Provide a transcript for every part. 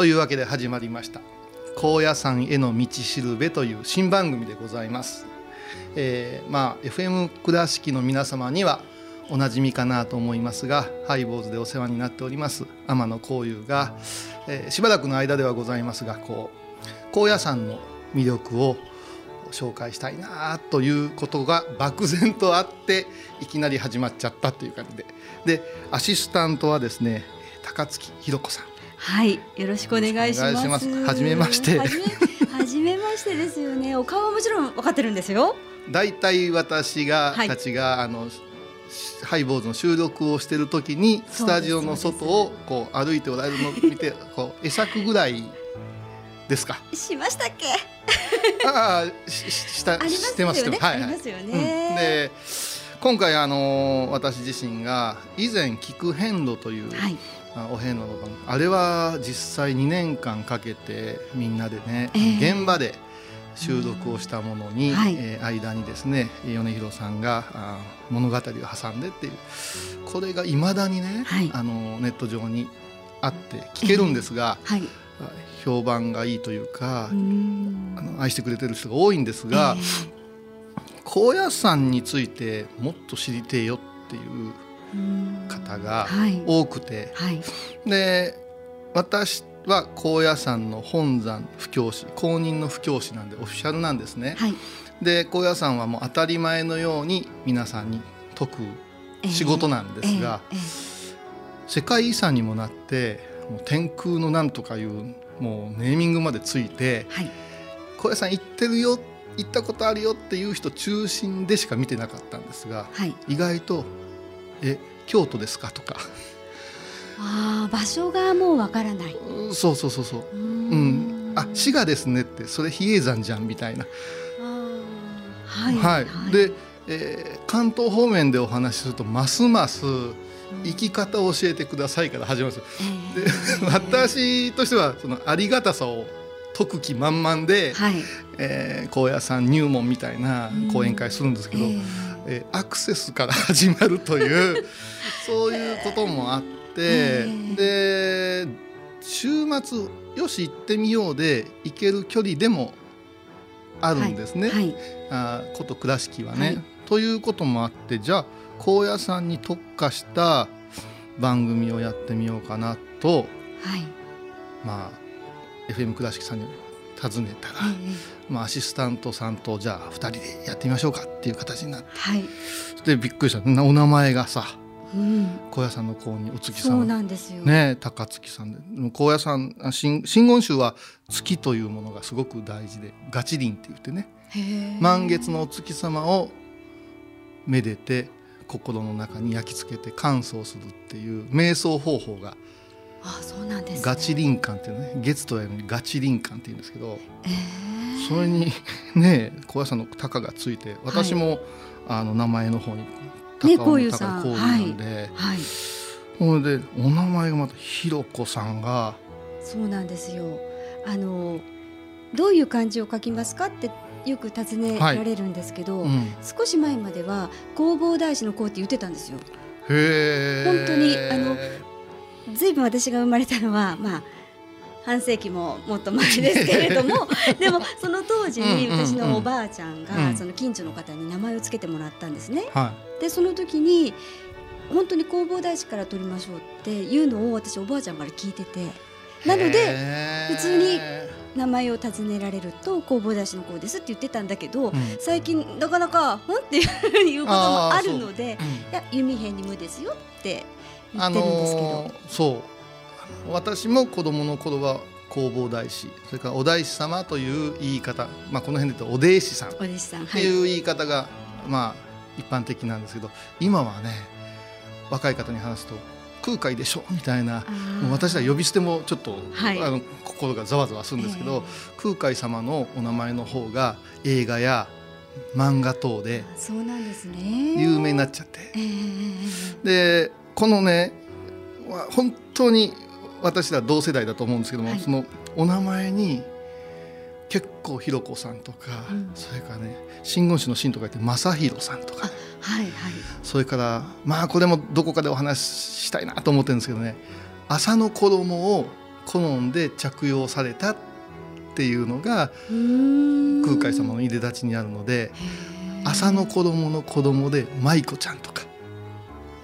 というわけで始まりました。高野山への道しるべという新番組でございます、えー、まあ FM 倉敷の皆様にはおなじみかなと思いますがハイボーズでお世話になっております天野幸雄が、えー、しばらくの間ではございますがこう高野山の魅力を紹介したいなということが漠然とあっていきなり始まっちゃったという感じで。でアシスタントはですね高槻ひろ子さん。はい、よろしくお願いします。はじめまして。はじめましてですよね。お顔はもちろん分かってるんですよ。だいたい私が、はい、たちがあのハイボーズの収録をしている時にスタジオの外をこう歩いておられるのを見て こう会釈ぐらいですか？しましたっけ？ああししたしてますよね。はい、ありますよね。うん、で今回あの私自身が以前聞く遍路という、はいお遍路の番。あれは実際2年間かけてみんなでね、えー、現場で収録をしたものに、はい、えー、間にですね米広さんがあ物語を挟んでっていう。これがいまだにね、はい、あのネット上にあって聞けるんですが、えーはい、評判がいいというかあの愛してくれてる人が多いんですが、えー、高野山についてもっと知りてえよっていう方が多くて、はい。はい、で私は高野山の本山布教師公認の布教師なんでオフィシャルなんですね。はい、で高野山はもう当たり前のように皆さんに説く仕事なんですが、えーえーえ。ー、世界遺産にもなってもう天空のなんとかいうもうネーミングまでついて、高野山行ってるよ行ったことあるよっていう人中心でしか見てなかったんですが、意外とえ京都ですか？とか。あ場所がもうわからない。そうそうそうそう。うん。あ滋賀ですねって。それ比叡山じゃんみたいな。はい、はい、はい、で、えー、関東方面でお話しするとますます生き方を教えてくださいから始まるんですよ、えー、で私としてはそのありがたさを解く気満々で、はい。えー、高野山入門みたいな講演会するんですけど、えーえー、アクセスから始まるという そういうこともあって、えー、で週末よし行ってみようで行ける距離でもあるんですね、はいはい、あこと倉敷はね、はい。ということもあってじゃあ高野山に特化した番組をやってみようかなと、まあ FM 倉敷さんに尋ねたら、まあ、アシスタントさんとじゃあ2人でやってみましょうかっていう形になって、はい、でびっくりした。お名前がさ、うん、高野山の公にお月さん。そうなんですよ。ね高月さんで。高野山真言宗は月というものがすごく大事でガチリンって言ってね。満月のお月様をめでて心の中に焼き付けて乾燥するっていう瞑想方法があそうなんです、ね、ガチ輪感っていうね月とやるのにガチ輪感っていうんですけど、えー、それにね高野山の「鷹」がついて私も、はい、あの名前の方に「鷹」の「鷹」こうなんで、はい。はい、それでお名前がまたひろこさんがそうなんですよ。あのどういう漢字を書きますかってよく尋ねられるんですけど、はい。うん、少し前までは弘法大師の子って言ってたんですよ。へ本当にあのずいぶん私が生まれたのは まあ半世紀ももっと前ですけれども でもその当時に私のおばあちゃんがその近所の方に名前を付けてもらったんですね。はい、でその時に本当に弘法大師から取りましょうっていうのを私おばあちゃんから聞いててなので普通に名前を尋ねられると弘法大師の子ですって言ってたんだけど、うん、最近なかなか「ん?」っていうこともあるので「う。ん、いや弓編に無ですよ」ってあのー、そう。私も子供の頃は弘法大師それからお大師様という言い方、まあ、この辺で言うとお弟子さん。っていう言い方が、まあ一般的なんですけど今はね若い方に話すと空海でしょみたいなもう私は呼び捨てもちょっと、はい、あの心がざわざわするんですけど、えー、空海様のお名前の方が映画や漫画等で有名になっちゃって、えー、でこのね本当に私ら同世代だと思うんですけども、はい、そのお名前に結構ひろこさんとか、うん、それからね真言宗の真とか言って正弘さんとか、ね、はいはい、それからまあこれもどこかでお話ししたいなと思ってるんですけどね朝の衣を好んで着用されたっていうのが空海様のいでたちにあるので朝の衣の子供で舞子ちゃんとか。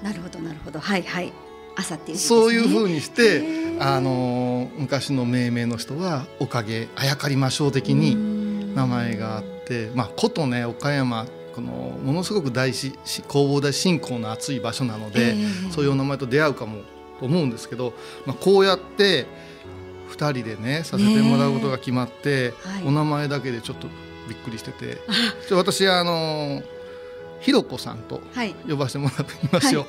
なるほどなるほど。はいはい。朝っていう、ね、そういうふうにしてあの昔の命名の人はおかげあやかりましょう的に名前があってまあことね岡山このものすごく大師弘法大信仰の熱い場所なので、えー、そういうお名前と出会うかもと思うんですけど、まあ、こうやって2人でねさせてもらうことが決まって、はい、お名前だけでちょっとびっくりしてて。私あのひろこさんと呼ばせてもらってみますよ、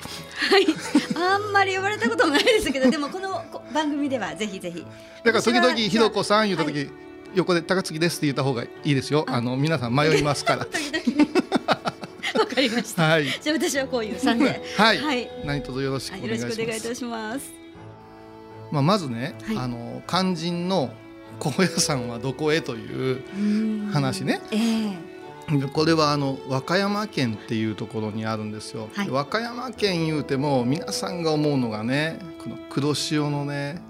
はい、はい、あんまり呼ばれたこともないですけどでもこの番組ではぜひぜひだから時々ひろこさん言った時、はい、横で高槻ですって言った方がいいですよあの皆さん迷いますから わかりました。はい。じゃあ私はこういう三で。はい。はい。何卒よろしくお願いします。よろしくお願いいたします。まあまずね、はい、あの肝心の高野山はどこへという話ね。ええー、これはあの和歌山県っていうところにあるんですよ。はい、和歌山県言うても皆さんが思うのがね、この黒潮のね。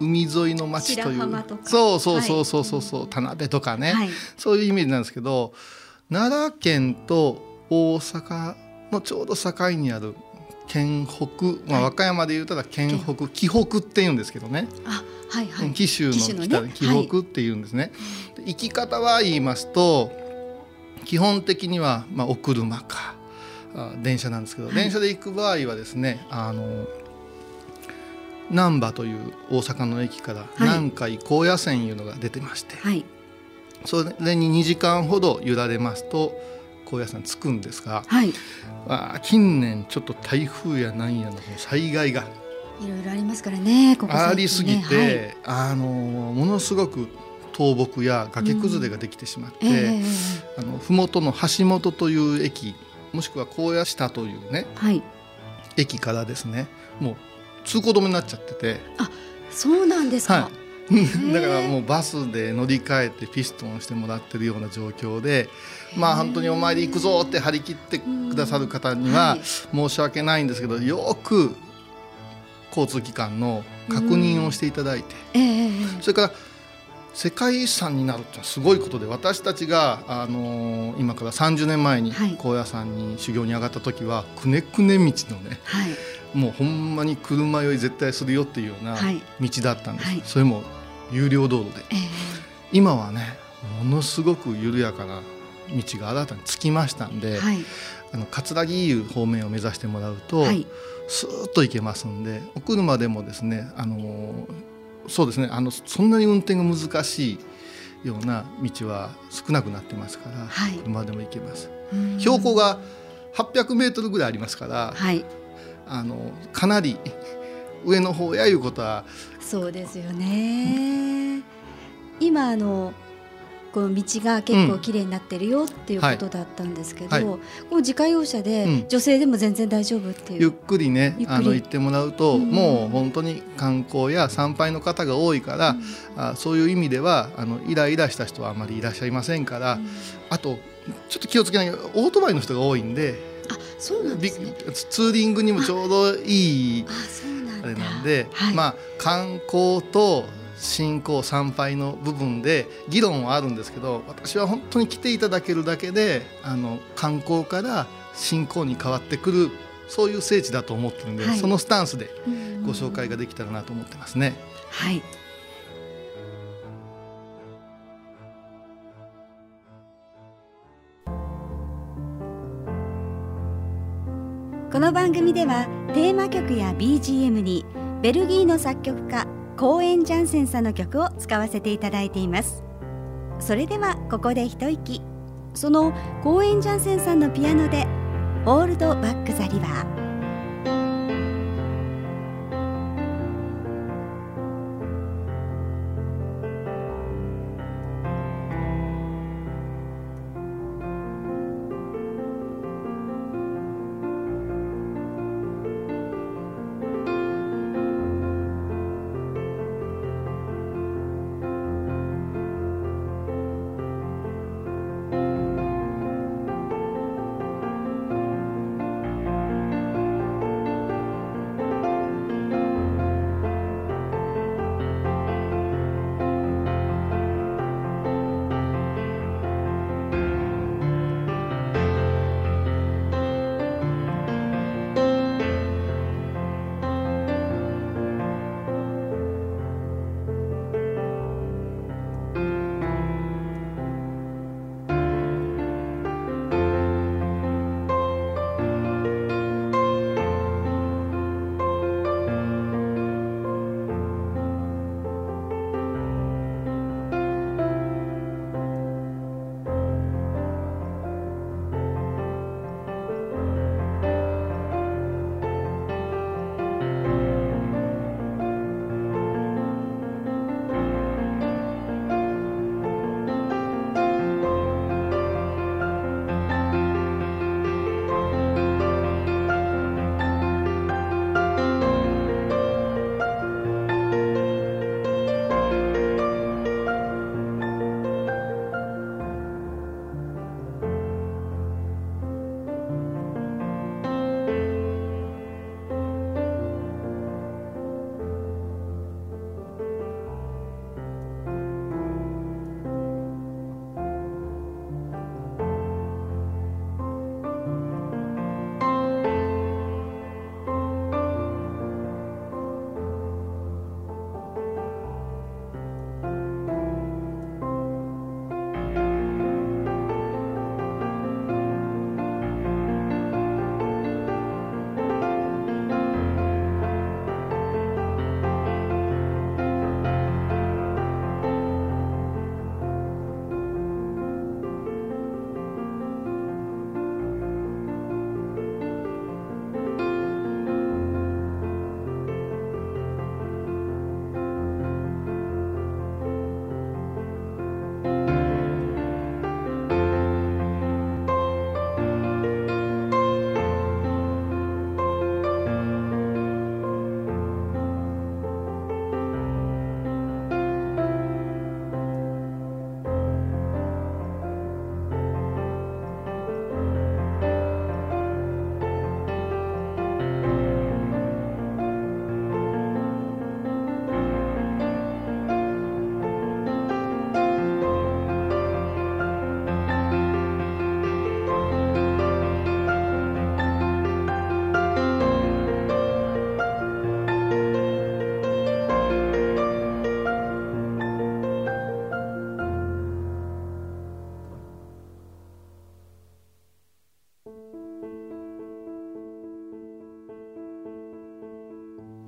海沿いの町という。そうそうそうそうそうそう、はい、田辺とかね、はい、そういうイメージなんですけど奈良県と大阪のちょうど境にある県北、まあ、和歌山でいうたら県北紀北っていうんですけどね。あ、はいはい、紀州の北で紀北っていうんですね。はい、行き方は言いますと基本的には、まあ、お車かあ電車なんですけど、はい、電車で行く場合はですねあの難波という大阪の駅から南海高野線いうのが出てまして、はい、それに2時間ほど揺られますと高野山着くんですが、はい、あ近年ちょっと台風やなんやの災害がいろいろありますからね、ね、ありすぎて、はい、あのものすごく倒木や崖崩れができてしまって、うん。えー、あの麓の橋本という駅もしくは高野下というね、はい、駅からですねもう通行止めになっちゃってて。あそうなんですか、はい。だからもうバスで乗り換えてピストンしてもらってるような状況でまあ本当にお参り行くぞって張り切ってくださる方には申し訳ないんですけどよく交通機関の確認をしていただいて、それから世界遺産になるってすごいことで私たちが、あのー、今から30年前に高野山に修行に上がった時は、くねくね道のね、はい、もうほんまに車酔い絶対するよっていうような道だったんです、はい、それも有料道路で、えー、今はねものすごく緩やかな道が新たにつきましたんで、はい、あの葛城湯方面を目指してもらうと、はい、スーッと行けますんでお車でもですねあのそうですねあのそんなに運転が難しいような道は少なくなってますから、はい、車でも行けます。標高が800メートルぐらいありますから、はい、あのかなり 上の方やいうことはそうですよね。今あのこの道が結構綺麗になってるよっていうことだったんですけど、はい。はい、この自家用車で女性でも全然大丈夫っていう、ゆっくりねあの行ってもらうと、うん、もう本当に観光や参拝の方が多いから、うん、あそういう意味ではあのイライラした人はあまりいらっしゃいませんから、うん、あとちょっと気をつけないオートバイの人が多いんであそうなんですね、ツーリングにもちょうどいいあれなんで、はい、まあ観光と信仰参拝の部分で議論はあるんですけど私は本当に来ていただけるだけであの観光から信仰に変わってくるそういう聖地だと思ってるんで、はい、そのスタンスでご紹介ができたらなと思ってますね。はい。この番組ではテーマ曲や BGM にベルギーの作曲家コーエン・ジャンセンさんの曲を使わせていただいています。それではここで一息。そのコーエン・ジャンセンさんのピアノで「オールド・バック・ザ・リバー」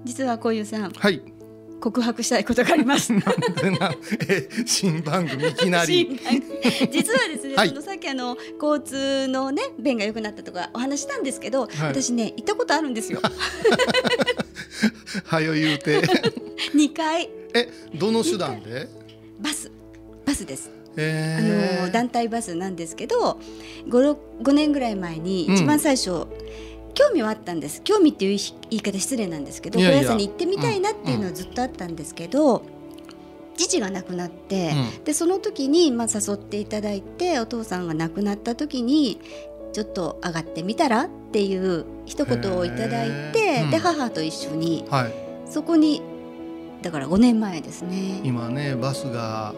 実はこういうさん、はい、告白したいことがあります。え新番組いきなり。実はですね、はい、そのさっきあの交通のね便が良くなったとかお話したんですけど、はい、私ね行ったことあるんですよ。はよ言うて。二回。えどの手段で？バスバスです。あの団体バスなんですけど 5, 5年ぐらい前に一番最初、うん興味はあったんです。興味っていう言い方失礼なんですけど高野山に行ってみたいなっていうのはずっとあったんですけど、うん、父が亡くなって、うん、でその時にまあ誘っていただいてお父さんが亡くなった時にちょっと上がってみたらっていう一言をいただいて、で母と一緒に、はい、そこにだから5年前ですね。今ねバスが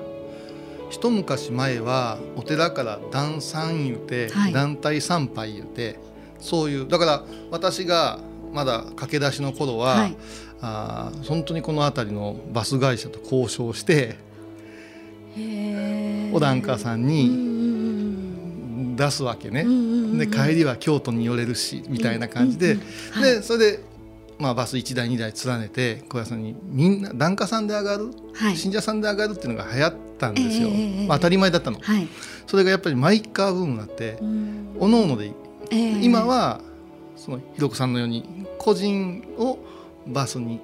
一昔前はお寺から団参言うて、はい、団体参拝言うてそういうだから私がまだ駆け出しの頃は、はい、あ本当にこの辺りのバス会社と交渉してお檀家さんに出すわけね。で帰りは京都に寄れるしみたいな感じで、でそれでまあ、バス1台2台連ねて小屋さんにみんな檀家さんで上がる、はい、信者さんで上がるっていうのが流行ったんですよ、えー、まあ、当たり前だったの、はい、それがやっぱりマイカーブームになっておのおのでえー、今はそのひろこさんのように個人をバスに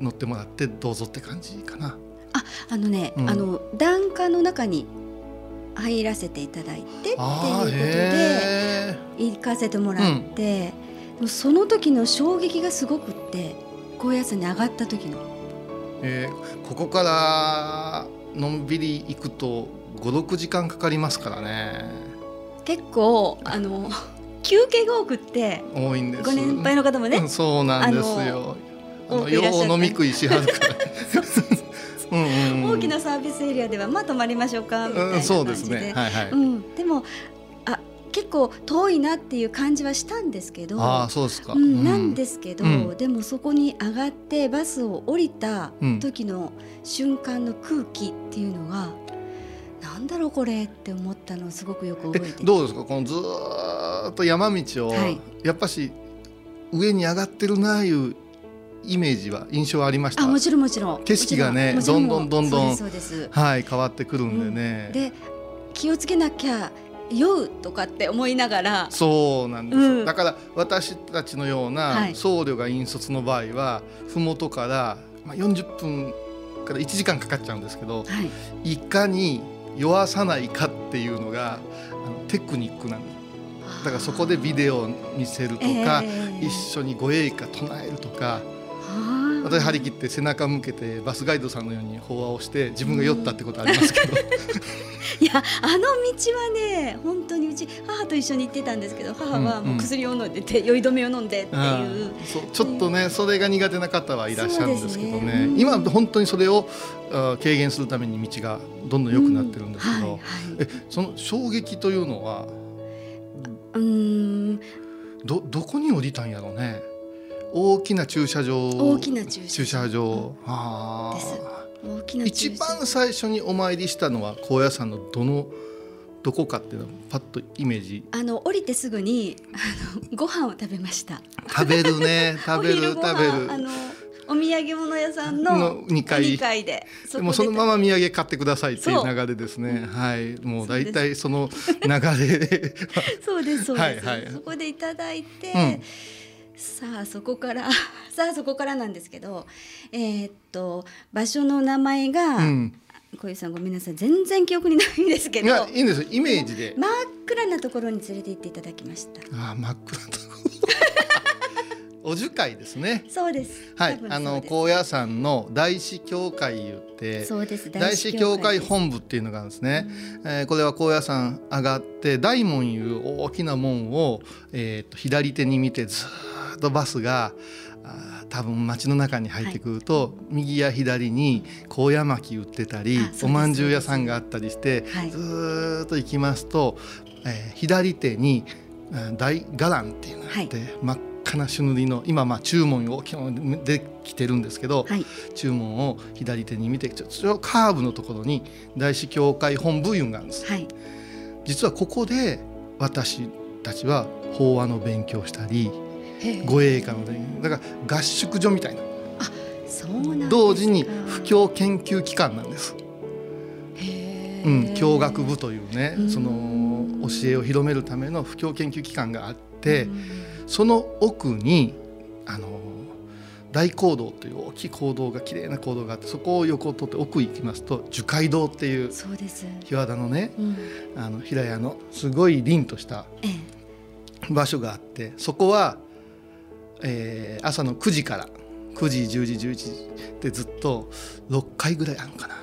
乗ってもらってどうぞって感じかな。ああのね、うん、あの檀家の中に入らせていただいてっていうことで行かせてもらって、うん、その時の衝撃がすごくって高野山に上がった時の。えー、ここからのんびり行くと56時間かかりますからね結構あの休憩が多くって多いんです。ご年配の方もね、そうなんですよ。あのよう飲み食いしはるから。大きなサービスエリアではまあ泊まりましょうかみたいな感じで、うん、そうですね、はいはい。うん、でもあ結構遠いなっていう感じはしたんですけどあそうですか、うん、なんですけど、うん、でもそこに上がってバスを降りた時の瞬間の空気っていうのが、なんだろうこれって思ったのをすごくよく覚えてどうですか？このずっと山道を、はい、やっぱし上に上がってるなあいうイメージは印象はありました？あもちろんもちろん。景色がねどんどんどんどんはい変わってくるんでね、うん、で気をつけなきゃ酔うとかって思いながら。そうなんです、うん、だから私たちのような僧侶が引率の場合は麓から、まあ、40分から1時間かかっちゃうんですけど、はい、いかに酔わさないかっていうのがあのテクニックなんだからそこでビデオを見せるとか、えー、一緒に護衛歌唱えるとか私張り切って背中向けてバスガイドさんのように法話をして自分が酔ったってことありますけど。いやあの道はね本当にうち母と一緒に行ってたんですけど母はもう薬を飲んでて、うんうん、酔い止めを飲んでっていう。ちょっとね、それが苦手な方はいらっしゃるんですけどね、ね、今本当にそれを軽減するために道がどんどん良くなってるんですけど、うん。はいはい、えその衝撃というのはうん。どどこに降りたんやろうね大きな駐車場。大きな駐車場、うん、あ大きな一番最初にお参りしたのは高野山のどのどこかっていうのパッとイメージ。あの降りてすぐにあのご飯を食べました。食べるね。食べる食べる。あのお土産物屋さんの2階 ,2 階ででもそのまま土産買ってくださいっていう流れですね。はい。もう大体その流れで。そうですそうです、はいはい、そこでいただいて、うんさあそこから さあそこからなんですけどえー、っと場所の名前が、うん、小遊さんごめんなさい全然記憶にないんですけどいいんですイメージで。真っ暗なところに連れて行っていただきました。あ真っ暗なところ。お樹会ですね。そうです。はい、あの高野山の大師教会言って、そうです。大師教会本部っていうのがあるんですね。うん、えー、これは高野山上がって大門いう大きな門をえっ、ー、と左手に見てずっとバスがあ多分街の中に入ってくると、はい、右や左に高野巻売ってたりおまんじゅう屋さんがあったりして、はい、ずっと行きますと、えー、左手に大伽藍っていうのがあって、はい、真っ赤な朱塗りの今まあ注文をできてるんですけど、はい、注文を左手に見てちょカーブのところに大師教会本部院があるんです、はい、実はここで私たちは法話の勉強したり護衛歌のだから合宿所みたいな。同時に布教研究機関なんです。うん、教学部というねその教えを広めるための布教研究機関があってその奥にあの大講堂という大きい講堂が綺麗な講堂があってそこを横を通って奥行きますと樹海堂っていう日和田のね、うん、あの平屋のすごい凛とした場所があってそこは、えー、朝の9時から9時10時11時でずっと6回ぐらいあるのかな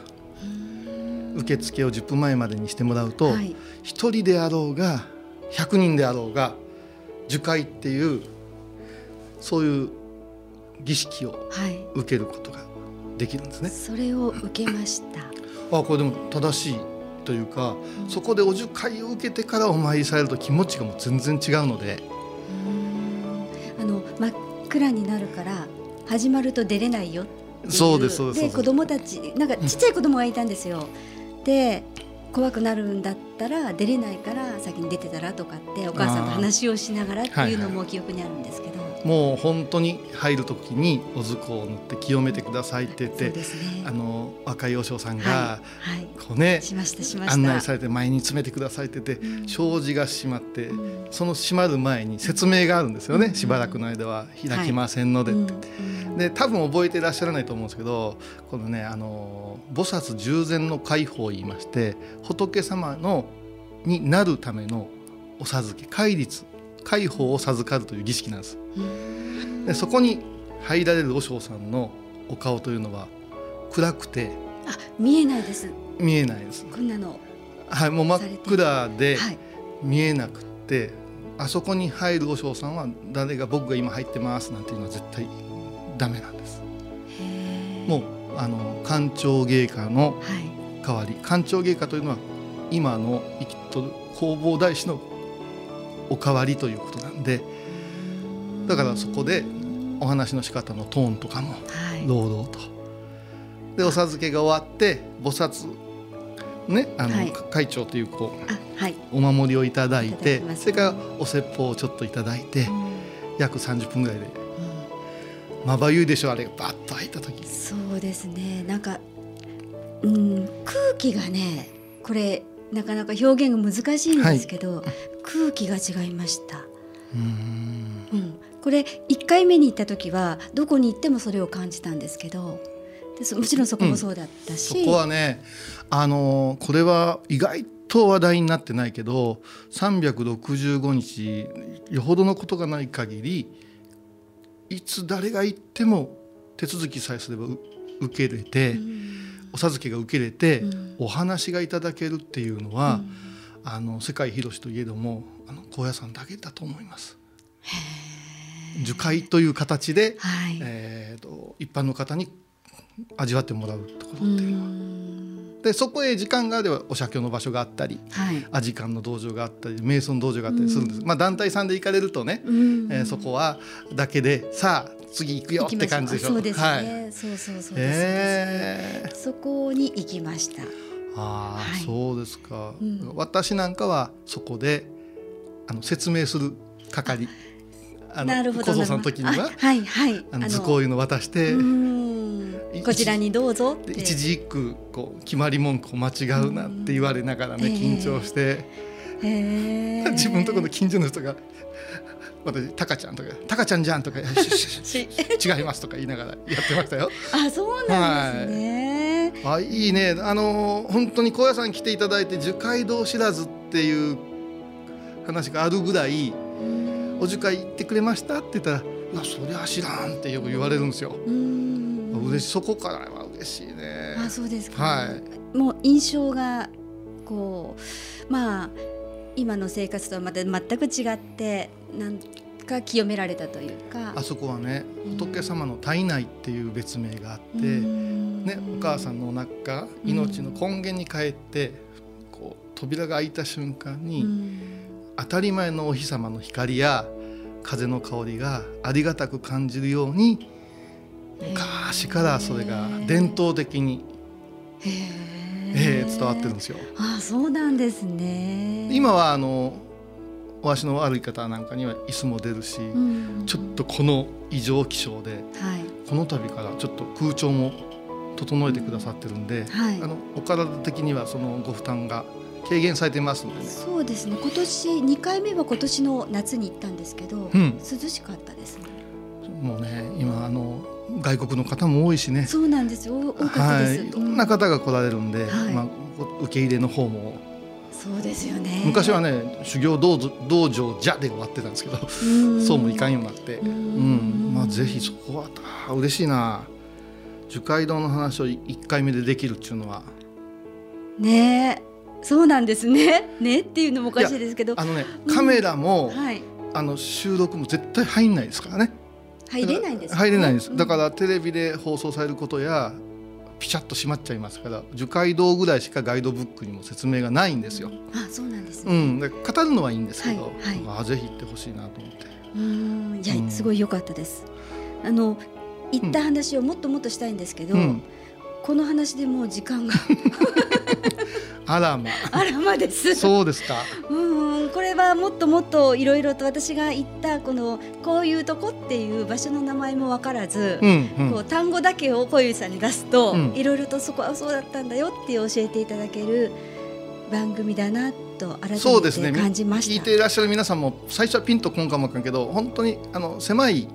受付を10分前までにしてもらうと、はい、1人であろうが100人であろうが樹海っていうそういう儀式を受けることができるんですね。それを受けました。あこれでも正しいというか、うん、そこでお受会を受けてからお参りされると気持ちがもう全然違うので。真っ暗になるから始まると出れないよそうですそうですで子供たちなんかちっちゃい子供がいたんですよ。で怖くなるんだったら出れないから先に出てたらとかってお母さんと話をしながらっていうのも記憶にあるんですけど、もう本当に入る時におずこを塗って清めてくださいって言って、ね、あの若い和尚さんが、こうね案内されて前に詰めてくださいって言って、うん、障子が閉まって、うん、その閉まる前に説明があるんですよね、うん、しばらくの間は開きませんのでって。で多分覚えていらっしゃらないと思うんですけどこのねあの菩薩従前の解放を言いまして仏様のになるためのお授け戒律解放を授かるという儀式なんです。でそこに入られる和尚さんのお顔というのは暗くてあ見えないです。見えないです。こんなの。はいもう真っ暗で見えなくて、はい、あそこに入る和尚さんは誰が僕が今入ってますなんていうのは絶対ダメなんです。もうあの官庁芸家の代わり、はい、官庁芸家というのは今の生きとる弘法大師のお代わりということなんでだからそこでお話の仕方のトーンとかも堂々と。はい、でお授けが終わって菩薩ねあの、はい、会長というこう、はい、お守りをいただいてそれからお説法をちょっといただいて、うん、約30分ぐらいで、うん、まばゆいでしょあれがバッと入った時そうですね。なんか、うん、空気がねこれなかなか表現が難しいんですけど、はい、空気が違いました。うん。うん、これ1回目に行った時はどこに行ってもそれを感じたんですけどでもちろんそこもそうだったし、うん、そこはねあのこれは意外と話題になってないけど365日よほどのことがない限りいつ誰が行っても手続きさえすれば受け入れて、うん、お授けが受け入れて、うん、お話がいただけるっていうのは、あの世界広しといえどもあの高野山だけだと思います。樹海という形で、はい、えーと、一般の方に味わってもらうところっていうのは。でそこへ時間があればお写経の場所があったり、はい、アジカンの道場があったり瞑想の道場があったりするんです、まあ、団体さんで行かれるとね、えー、そこはだけでさあ次行くよって感じでしょ。そうですね、はい、そうそうそうです、えー、そこに行きましたああ、はい、そうですか、うん、私なんかはそこであの説明する係。あの小僧さんの時にははいはい。あの図工いうの渡してこちらにどうぞ一字一句こう決まり文句を間違うなって言われながらね緊張して、え。ー、自分のところの近所の人が私タカちゃんとかタカちゃんじゃんとか 違いますとか言いながらやってましたよ。あそうなんですね。はい、あいいねあの本当に高野山来ていただいて樹海道知らずっていう話があるぐらいお樹海行ってくれましたって言ったらいやそりゃ知らんってよく言われるんですよ。嬉しそこからは嬉しいね。あそうですか。はい。もう印象がこうまあ今の生活とはまた全く違ってなんか清められたというかあそこはね仏様の体内っていう別名があって、ね、お母さんのお腹命の根源に帰ってこう扉が開いた瞬間に当たり前のお日様の光や風の香りがありがたく感じるように昔からそれが伝統的に。えー、伝わってるんですよ。あそうなんですね。今はあのお足の悪い方なんかには椅子も出るし、うん。ちょっとこの異常気象で、はい、この度からちょっと空調も整えてくださってるんで、はい、あのお体的にはそのご負担が軽減されてますので、ね、そうですね。今年2回目は今年の夏に行ったんですけど、うん、涼しかったですね。もうね今あの外国の方も多いしね。そうなんですよ。多かったです、はい、いろんな方が来られるんで、はい、まあ、受け入れの方も。そうですよね。昔はね修行道道場じゃで終わってたんですけどそうもいかんようになって。うん。まあぜひそこはあ嬉しいな樹海道の話を1回目でできるっていうのは。ねそうなんですね。ねっていうのもおかしいですけど。あのねカメラも、うんはい、あの収録も絶対入んないですからね。入れないんです、ね、入れないんです、だからテレビで放送されることやピシャッと閉まっちゃいますから樹海道ぐらいしかガイドブックにも説明がないんですよ。あそうなんですね、うん、で語るのはいいんですけど、はいはい、あぜひ行ってほしいなと思って。うん。じゃあ、すごい良かったです。あの行った話をもっともっとしたいんですけど、うん、この話でもう時間が。あらまあらまです。そうですか。うんこれはもっともっといろいろと私が行ったこのこういうとこっていう場所の名前も分からず、うんうん、こう単語だけを小遊さんに出すと、いろいろとそこはそうだったんだよって教えていただける番組だなと改めて感じました、ね、聞いていらっしゃる皆さんも最初はピンとこんかもわかんけど本当にあの狭い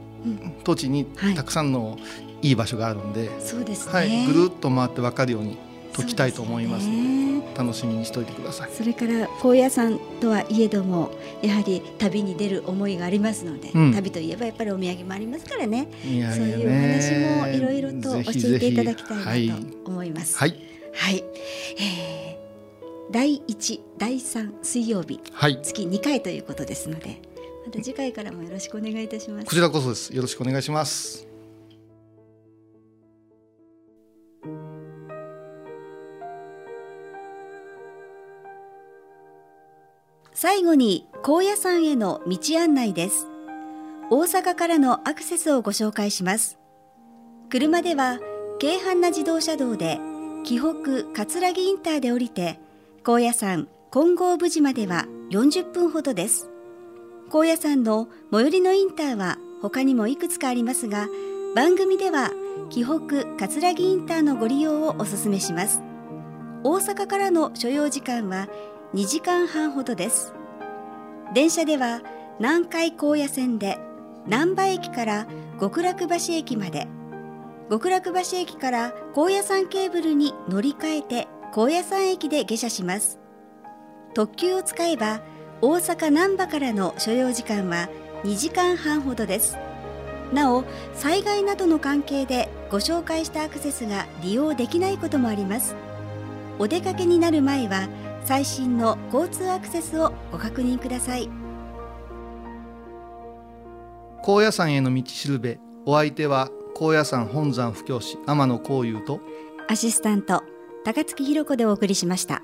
土地にたくさんのいい場所があるんで、そうですね、はい、ぐるっと回って分かるように解きたいと思います。ので、楽しみにしておいてください。それから高野山とはいえどもやはり旅に出る思いがありますので、うん、旅といえばやっぱりお土産もありますからね。そういうお話もいろいろと教えていただきたいなと思います。はい、はい、えー、第1第3水曜日、はい、月2回ということですのでまた次回からもよろしくお願いいたします。こちらこそです。よろしくお願いします。最後に高野山への道案内です。大阪からのアクセスをご紹介します。車では京阪な自動車道で紀北葛城インターで降りて高野山金剛無寺までは40分ほどです。高野山の最寄りのインターは他にもいくつかありますが番組では紀北葛城インターのご利用をお勧めします。大阪からの所要時間は2時間半ほどです。電車では南海高野線で難波駅から極楽橋駅まで。極楽橋駅から高野山ケーブルに乗り換えて高野山駅で下車します。特急を使えば大阪難波からの所要時間は2時間半ほどです。なお災害などの関係でご紹介したアクセスが利用できないこともあります。お出かけになる前は最新の交通アクセスをご確認ください。高野山への道しるべお相手は高野山本山布教師天野幸雄とアシスタント高槻弘子でお送りしました